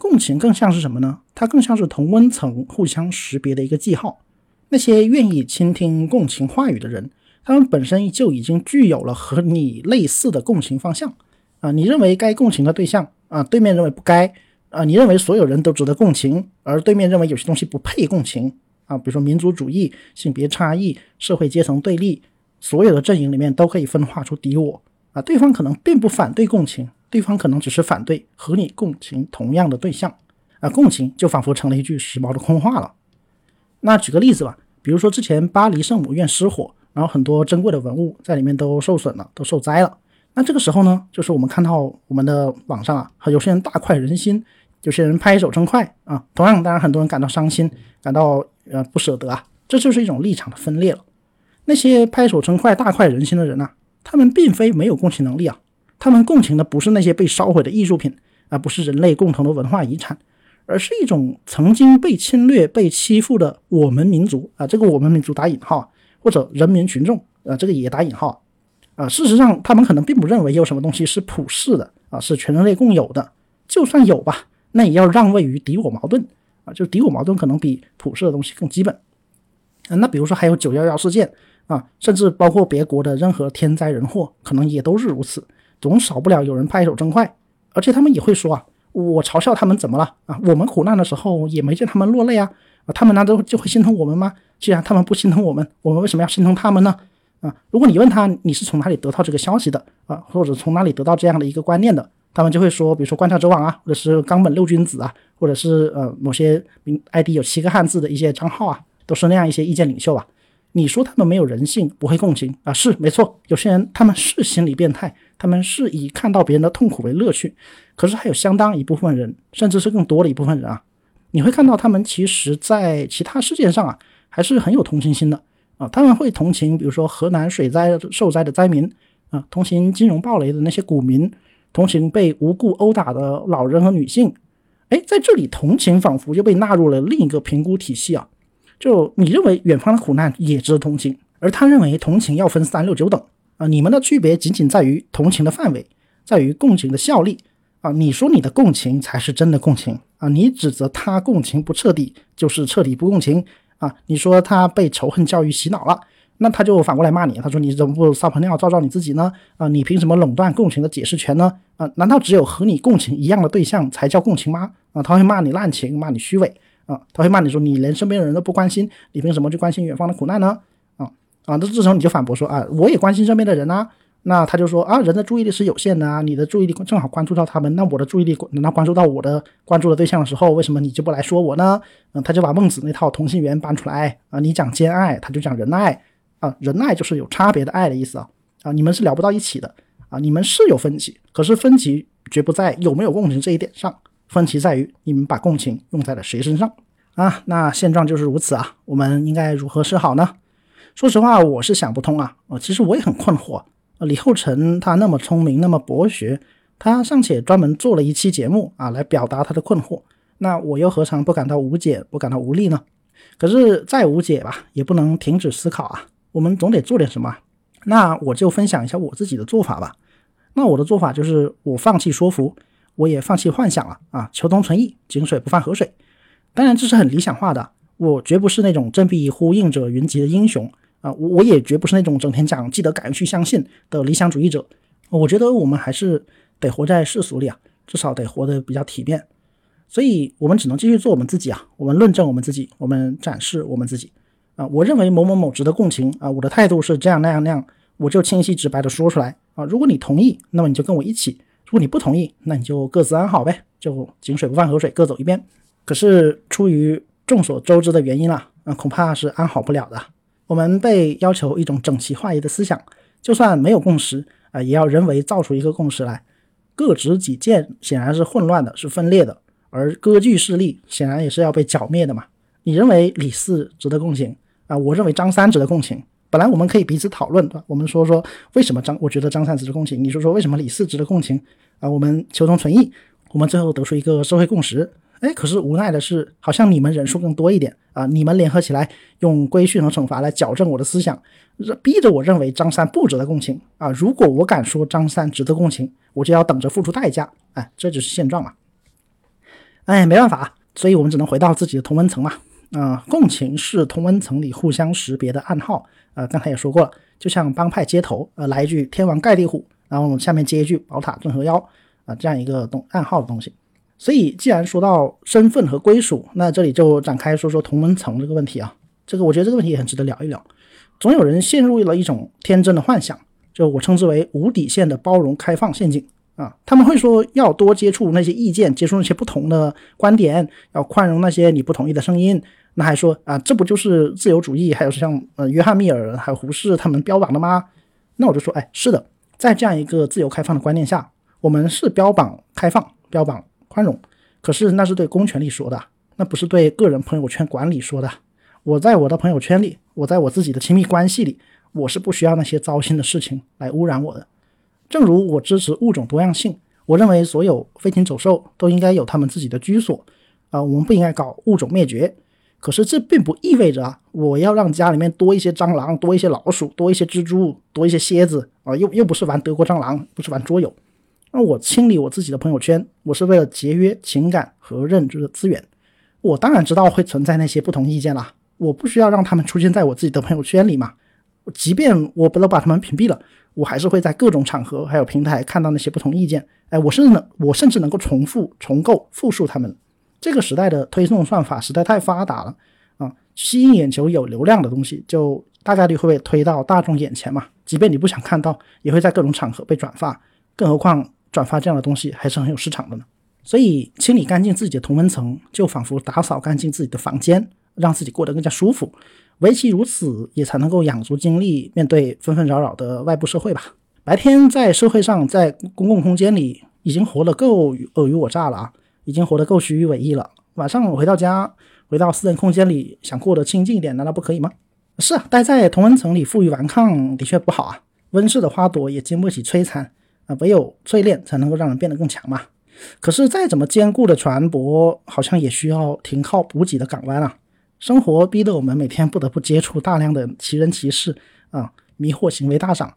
共情更像是什么呢？它更像是同温层互相识别的一个记号。那些愿意倾听共情话语的人，他们本身就已经具有了和你类似的共情方向啊。你认为该共情的对象啊，对面认为不该啊。你认为所有人都值得共情，而对面认为有些东西不配共情啊。比如说民族主义、性别差异、社会阶层对立，所有的阵营里面都可以分化出敌我啊。对方可能并不反对共情。对方可能只是反对和你共情同样的对象，啊，共情就仿佛成了一句时髦的空话了。那举个例子吧，比如说之前巴黎圣母院失火，然后很多珍贵的文物在里面都受损了，都受灾了。那这个时候呢，就是我们看到我们的网上啊，有些人大快人心，有些人拍手称快啊。同样，当然很多人感到伤心，感到呃不舍得啊。这就是一种立场的分裂了。那些拍手称快、大快人心的人呐，他们并非没有共情能力啊。他们共情的不是那些被烧毁的艺术品，而不是人类共同的文化遗产，而是一种曾经被侵略、被欺负的我们民族啊！这个我们民族打引号，或者人民群众啊，这个也打引号啊。事实上，他们可能并不认为有什么东西是普世的啊，是全人类共有的。就算有吧，那也要让位于敌我矛盾啊，就敌我矛盾可能比普世的东西更基本。啊，那比如说还有九幺幺事件啊，甚至包括别国的任何天灾人祸，可能也都是如此。总少不了有人拍手称快，而且他们也会说啊，我嘲笑他们怎么了啊？我们苦难的时候也没见他们落泪啊，啊，他们难道就会心疼我们吗？既然他们不心疼我们，我们为什么要心疼他们呢？啊，如果你问他你是从哪里得到这个消息的啊，或者从哪里得到这样的一个观念的，他们就会说，比如说观察者网啊，或者是冈本六君子啊，或者是呃某些名 ID 有七个汉字的一些账号啊，都是那样一些意见领袖啊。你说他们没有人性，不会共情啊？是没错，有些人他们是心理变态，他们是以看到别人的痛苦为乐趣。可是还有相当一部分人，甚至是更多的一部分人啊，你会看到他们其实在其他事件上啊，还是很有同情心的啊，他们会同情，比如说河南水灾受灾的灾民啊，同情金融暴雷的那些股民，同情被无故殴打的老人和女性。哎，在这里，同情仿佛就被纳入了另一个评估体系啊。就你认为远方的苦难也值得同情，而他认为同情要分三六九等啊。你们的区别仅仅在于同情的范围，在于共情的效力啊。你说你的共情才是真的共情啊，你指责他共情不彻底，就是彻底不共情啊。你说他被仇恨教育洗脑了。那他就反过来骂你，他说你怎么不撒泡尿照照你自己呢？啊，你凭什么垄断共情的解释权呢？啊，难道只有和你共情一样的对象才叫共情吗？啊，他会骂你滥情，骂你虚伪，啊，他会骂你说你连身边的人都不关心，你凭什么去关心远方的苦难呢？啊，那这时候你就反驳说啊，我也关心身边的人啊。那他就说啊，人的注意力是有限的啊，你的注意力正好关注到他们，那我的注意力难道关注到我的关注的对象的时候，为什么你就不来说我呢？嗯，他就把孟子那套同心圆搬出来啊，你讲兼爱，他就讲仁爱。啊，仁爱就是有差别的爱的意思啊！啊，你们是聊不到一起的啊！你们是有分歧，可是分歧绝不在有没有共情这一点上，分歧在于你们把共情用在了谁身上啊！那现状就是如此啊！我们应该如何是好呢？说实话，我是想不通啊！啊，其实我也很困惑。李厚成他那么聪明，那么博学，他尚且专门做了一期节目啊，来表达他的困惑，那我又何尝不感到无解，不感到无力呢？可是再无解吧，也不能停止思考啊！我们总得做点什么，那我就分享一下我自己的做法吧。那我的做法就是，我放弃说服，我也放弃幻想了啊，求同存异，井水不犯河水。当然这是很理想化的，我绝不是那种振臂一呼应者云集的英雄啊，我也绝不是那种整天讲记得感恩去相信的理想主义者。我觉得我们还是得活在世俗里啊，至少得活得比较体面。所以我们只能继续做我们自己啊，我们论证我们自己，我们展示我们自己。啊，我认为某某某值得共情啊，我的态度是这样那样那样，我就清晰直白的说出来啊。如果你同意，那么你就跟我一起；如果你不同意，那你就各自安好呗，就井水不犯河水，各走一边。可是出于众所周知的原因啦，啊，恐怕是安好不了的。我们被要求一种整齐划一的思想，就算没有共识啊，也要人为造出一个共识来。各执己见显然是混乱的，是分裂的，而割据势力显然也是要被剿灭的嘛。你认为李四值得共情？啊，我认为张三值得共情。本来我们可以彼此讨论，对吧？我们说说为什么张，我觉得张三值得共情。你说说为什么李四值得共情？啊，我们求同存异，我们最后得出一个社会共识。哎，可是无奈的是，好像你们人数更多一点啊，你们联合起来用规训和惩罚来矫正我的思想，逼着我认为张三不值得共情啊。如果我敢说张三值得共情，我就要等着付出代价。哎，这就是现状嘛。哎，没办法，所以我们只能回到自己的同温层嘛。啊，共情是同温层里互相识别的暗号。呃，刚才也说过了，就像帮派接头，呃，来一句天王盖地虎，然后下面接一句宝塔镇河妖，啊，这样一个东暗号的东西。所以，既然说到身份和归属，那这里就展开说说同门层这个问题啊。这个我觉得这个问题也很值得聊一聊。总有人陷入了一种天真的幻想，就我称之为无底线的包容开放陷阱。啊，他们会说要多接触那些意见，接触那些不同的观点，要宽容那些你不同意的声音。那还说啊，这不就是自由主义，还有像呃约翰密尔还有胡适他们标榜的吗？那我就说，哎，是的，在这样一个自由开放的观念下，我们是标榜开放，标榜宽容，可是那是对公权力说的，那不是对个人朋友圈管理说的。我在我的朋友圈里，我在我自己的亲密关系里，我是不需要那些糟心的事情来污染我的。正如我支持物种多样性，我认为所有飞禽走兽都应该有他们自己的居所，啊，我们不应该搞物种灭绝。可是这并不意味着啊，我要让家里面多一些蟑螂，多一些老鼠，多一些蜘蛛，多一些蝎子啊，又又不是玩德国蟑螂，不是玩桌游。那我清理我自己的朋友圈，我是为了节约情感和认知的资源。我当然知道会存在那些不同意见啦，我不需要让他们出现在我自己的朋友圈里嘛。即便我不能把他们屏蔽了。我还是会在各种场合还有平台看到那些不同意见，哎，我甚至能，我甚至能够重复、重构、复述他们。这个时代的推送算法实在太发达了啊，吸引眼球、有流量的东西，就大概率会被推到大众眼前嘛。即便你不想看到，也会在各种场合被转发。更何况转发这样的东西还是很有市场的呢。所以清理干净自己的同温层，就仿佛打扫干净自己的房间，让自己过得更加舒服。唯其如此，也才能够养足精力面对纷纷扰扰的外部社会吧。白天在社会上，在公共空间里，已经活得够尔虞我诈了啊，已经活得够虚与委蛇了。晚上回到家，回到私人空间里，想过得清静一点，难道不可以吗？是啊，待在同温层里负隅顽抗的确不好啊。温室的花朵也经不起摧残啊，唯有淬炼才能够让人变得更强嘛。可是再怎么坚固的船舶，好像也需要停靠补给的港湾啊。生活逼得我们每天不得不接触大量的奇人奇事啊，迷惑行为大赏。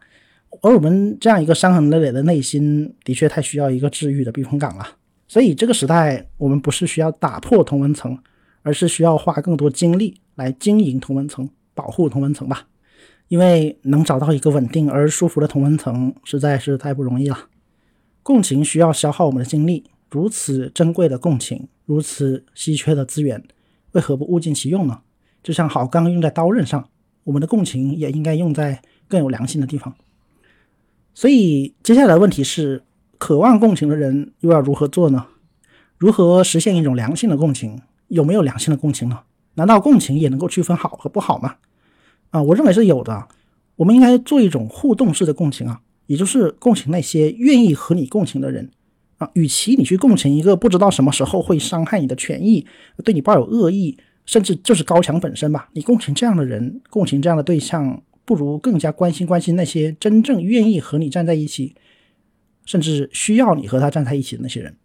而我们这样一个伤痕累累的内心，的确太需要一个治愈的避风港了。所以这个时代，我们不是需要打破同温层，而是需要花更多精力来经营同温层、保护同温层吧。因为能找到一个稳定而舒服的同温层，实在是太不容易了。共情需要消耗我们的精力，如此珍贵的共情，如此稀缺的资源，为何不物尽其用呢？就像好钢用在刀刃上，我们的共情也应该用在更有良心的地方。所以，接下来的问题是：渴望共情的人又要如何做呢？如何实现一种良性的共情？有没有良性的共情呢？难道共情也能够区分好和不好吗？啊，我认为是有的。我们应该做一种互动式的共情啊，也就是共情那些愿意和你共情的人啊。与其你去共情一个不知道什么时候会伤害你的权益、对你抱有恶意，甚至就是高墙本身吧，你共情这样的人，共情这样的对象。不如更加关心关心那些真正愿意和你站在一起，甚至需要你和他站在一起的那些人。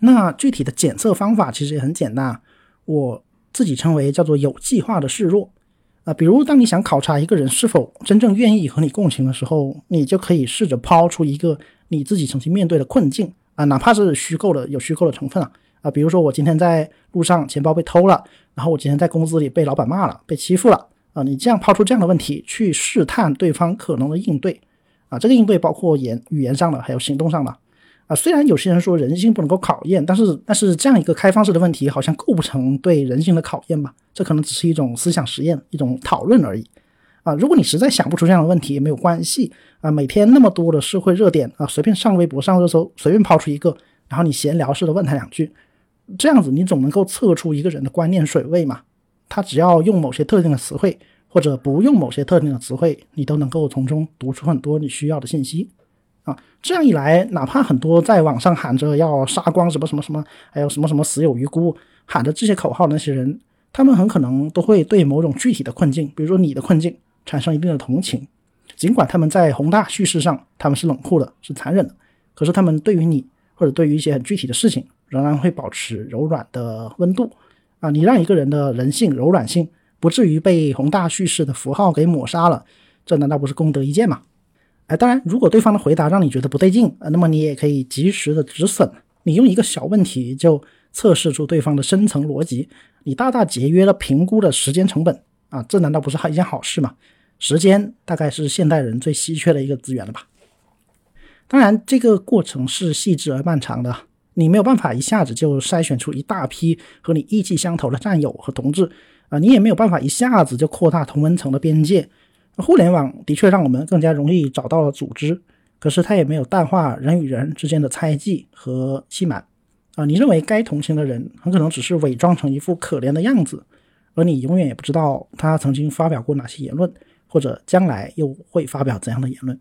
那具体的检测方法其实也很简单，我自己称为叫做有计划的示弱啊。比如当你想考察一个人是否真正愿意和你共情的时候，你就可以试着抛出一个你自己曾经面对的困境啊，哪怕是虚构的，有虚构的成分啊啊。比如说我今天在路上钱包被偷了，然后我今天在公司里被老板骂了，被欺负了。啊，你这样抛出这样的问题去试探对方可能的应对，啊，这个应对包括言语言上的，还有行动上的，啊，虽然有些人说人性不能够考验，但是但是这样一个开放式的问题好像构不成对人性的考验吧？这可能只是一种思想实验，一种讨论而已，啊，如果你实在想不出这样的问题也没有关系，啊，每天那么多的社会热点啊，随便上微博上热搜，随便抛出一个，然后你闲聊似的问他两句，这样子你总能够测出一个人的观念水位嘛？他只要用某些特定的词汇，或者不用某些特定的词汇，你都能够从中读出很多你需要的信息啊！这样一来，哪怕很多在网上喊着要杀光什么什么什么，还有什么什么死有余辜，喊着这些口号的那些人，他们很可能都会对某种具体的困境，比如说你的困境，产生一定的同情。尽管他们在宏大叙事上他们是冷酷的，是残忍的，可是他们对于你或者对于一些很具体的事情，仍然会保持柔软的温度。啊，你让一个人的人性柔软性不至于被宏大叙事的符号给抹杀了，这难道不是功德一件吗？哎，当然，如果对方的回答让你觉得不对劲，那么你也可以及时的止损。你用一个小问题就测试出对方的深层逻辑，你大大节约了评估的时间成本啊，这难道不是一件好事吗？时间大概是现代人最稀缺的一个资源了吧？当然，这个过程是细致而漫长的。你没有办法一下子就筛选出一大批和你意气相投的战友和同志啊，你也没有办法一下子就扩大同温层的边界。互联网的确让我们更加容易找到了组织，可是它也没有淡化人与人之间的猜忌和欺瞒啊。你认为该同情的人，很可能只是伪装成一副可怜的样子，而你永远也不知道他曾经发表过哪些言论，或者将来又会发表怎样的言论。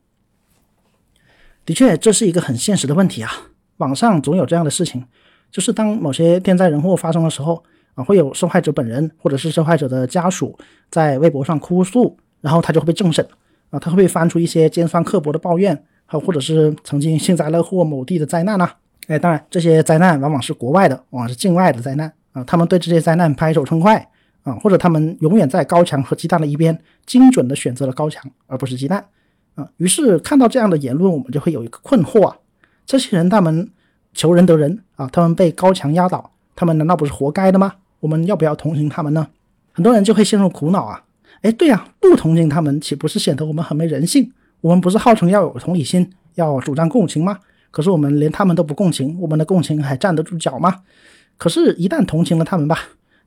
的确，这是一个很现实的问题啊。网上总有这样的事情，就是当某些天灾人祸发生的时候啊，会有受害者本人或者是受害者的家属在微博上哭诉，然后他就会被政审啊，他会被翻出一些尖酸刻薄的抱怨，还或者是曾经幸灾乐祸某地的灾难呐。哎，当然这些灾难往往是国外的，往往是境外的灾难啊，他们对这些灾难拍手称快啊，或者他们永远在高墙和鸡蛋的一边，精准的选择了高墙而不是鸡蛋啊。于是看到这样的言论，我们就会有一个困惑啊。这些人他们求人得人啊，他们被高墙压倒，他们难道不是活该的吗？我们要不要同情他们呢？很多人就会陷入苦恼啊！哎，对呀，不同情他们，岂不是显得我们很没人性？我们不是号称要有同理心，要主张共情吗？可是我们连他们都不共情，我们的共情还站得住脚吗？可是，一旦同情了他们吧，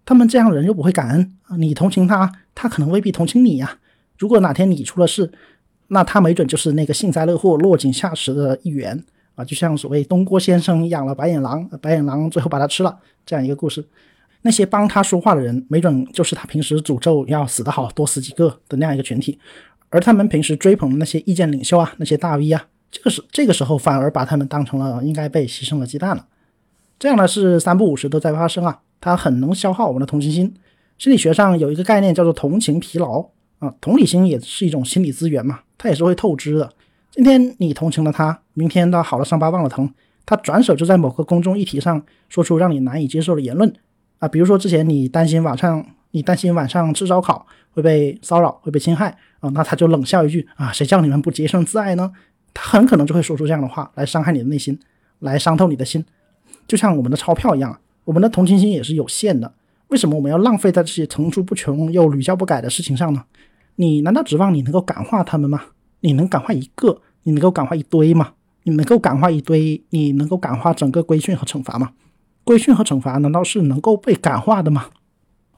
他们这样人又不会感恩！你同情他，他可能未必同情你呀。如果哪天你出了事，那他没准就是那个幸灾乐祸、落井下石的一员。啊，就像所谓东郭先生养了白眼狼，白眼狼最后把他吃了这样一个故事。那些帮他说话的人，没准就是他平时诅咒要死的好多死几个的那样一个群体。而他们平时追捧的那些意见领袖啊，那些大 V 啊，这个时这个时候反而把他们当成了应该被牺牲的鸡蛋了。这样的事三不五时都在发生啊，它很能消耗我们的同情心。心理学上有一个概念叫做同情疲劳啊。同理心也是一种心理资源嘛，它也是会透支的。今天你同情了他，明天他好了伤疤忘了疼，他转手就在某个公众议题上说出让你难以接受的言论啊，比如说之前你担心晚上你担心晚上吃烧烤会被骚扰会被侵害啊，那他就冷笑一句啊，谁叫你们不洁身自爱呢？他很可能就会说出这样的话来伤害你的内心，来伤透你的心，就像我们的钞票一样，我们的同情心也是有限的。为什么我们要浪费在这些层出不穷又屡教不改的事情上呢？你难道指望你能够感化他们吗？你能感化一个，你能够感化一堆吗？你能够感化一堆，你能够感化整个规训和惩罚吗？规训和惩罚难道是能够被感化的吗？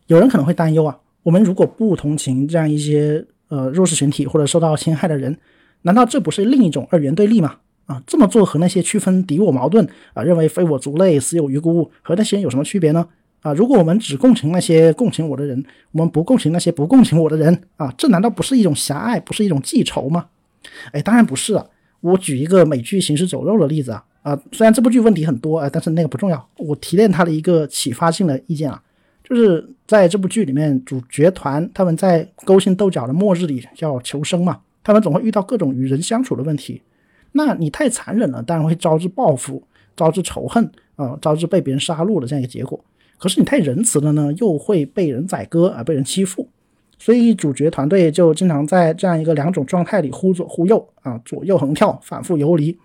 有人可能会担忧啊，我们如果不同情这样一些呃弱势群体或者受到侵害的人。难道这不是另一种二元对立吗？啊，这么做和那些区分敌我矛盾啊，认为非我族类，死有余辜和那些人有什么区别呢？啊，如果我们只共情那些共情我的人，我们不共情那些不共情我的人啊，这难道不是一种狭隘，不是一种记仇吗？哎，当然不是啊。我举一个美剧《行尸走肉》的例子啊，啊，虽然这部剧问题很多啊，但是那个不重要。我提炼他的一个启发性的意见啊，就是在这部剧里面，主角团他们在勾心斗角的末日里要求生嘛。他们总会遇到各种与人相处的问题，那你太残忍了，当然会招致报复、招致仇恨啊，招致被别人杀戮的这样一个结果。可是你太仁慈了呢，又会被人宰割啊，被人欺负。所以主角团队就经常在这样一个两种状态里忽左忽右啊，左右横跳，反复游离。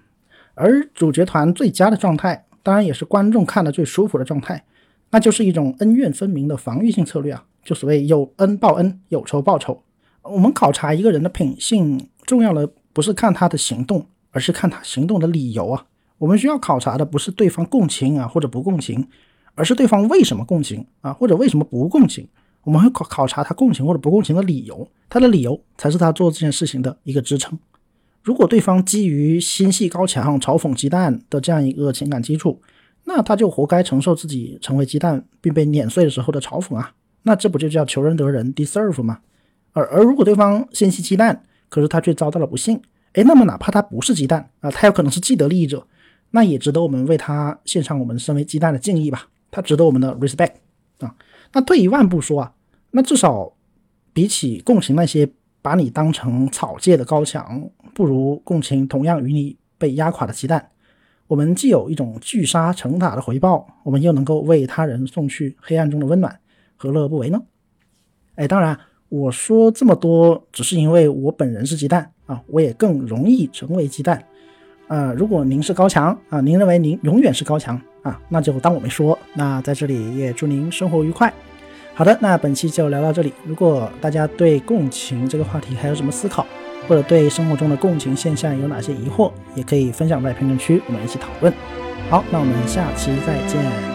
而主角团最佳的状态，当然也是观众看的最舒服的状态，那就是一种恩怨分明的防御性策略啊，就所谓有恩报恩，有仇报仇。我们考察一个人的品性，重要的不是看他的行动，而是看他行动的理由啊。我们需要考察的不是对方共情啊或者不共情，而是对方为什么共情啊或者为什么不共情。我们会考考察他共情或者不共情的理由，他的理由才是他做这件事情的一个支撑。如果对方基于心系高墙、嘲讽鸡蛋的这样一个情感基础，那他就活该承受自己成为鸡蛋并被碾碎的时候的嘲讽啊。那这不就叫求人得人 deserve 吗？而而如果对方心系鸡蛋，可是他却遭到了不幸，哎，那么哪怕他不是鸡蛋啊，他有可能是既得利益者，那也值得我们为他献上我们身为鸡蛋的敬意吧？他值得我们的 respect 啊。那退一万步说啊，那至少比起共情那些把你当成草芥的高墙，不如共情同样与你被压垮的鸡蛋。我们既有一种聚沙成塔的回报，我们又能够为他人送去黑暗中的温暖，何乐不为呢？哎，当然。我说这么多，只是因为我本人是鸡蛋啊，我也更容易成为鸡蛋啊。如果您是高墙啊，您认为您永远是高墙啊，那就当我没说。那在这里也祝您生活愉快。好的，那本期就聊到这里。如果大家对共情这个话题还有什么思考，或者对生活中的共情现象有哪些疑惑，也可以分享在评论区，我们一起讨论。好，那我们下期再见。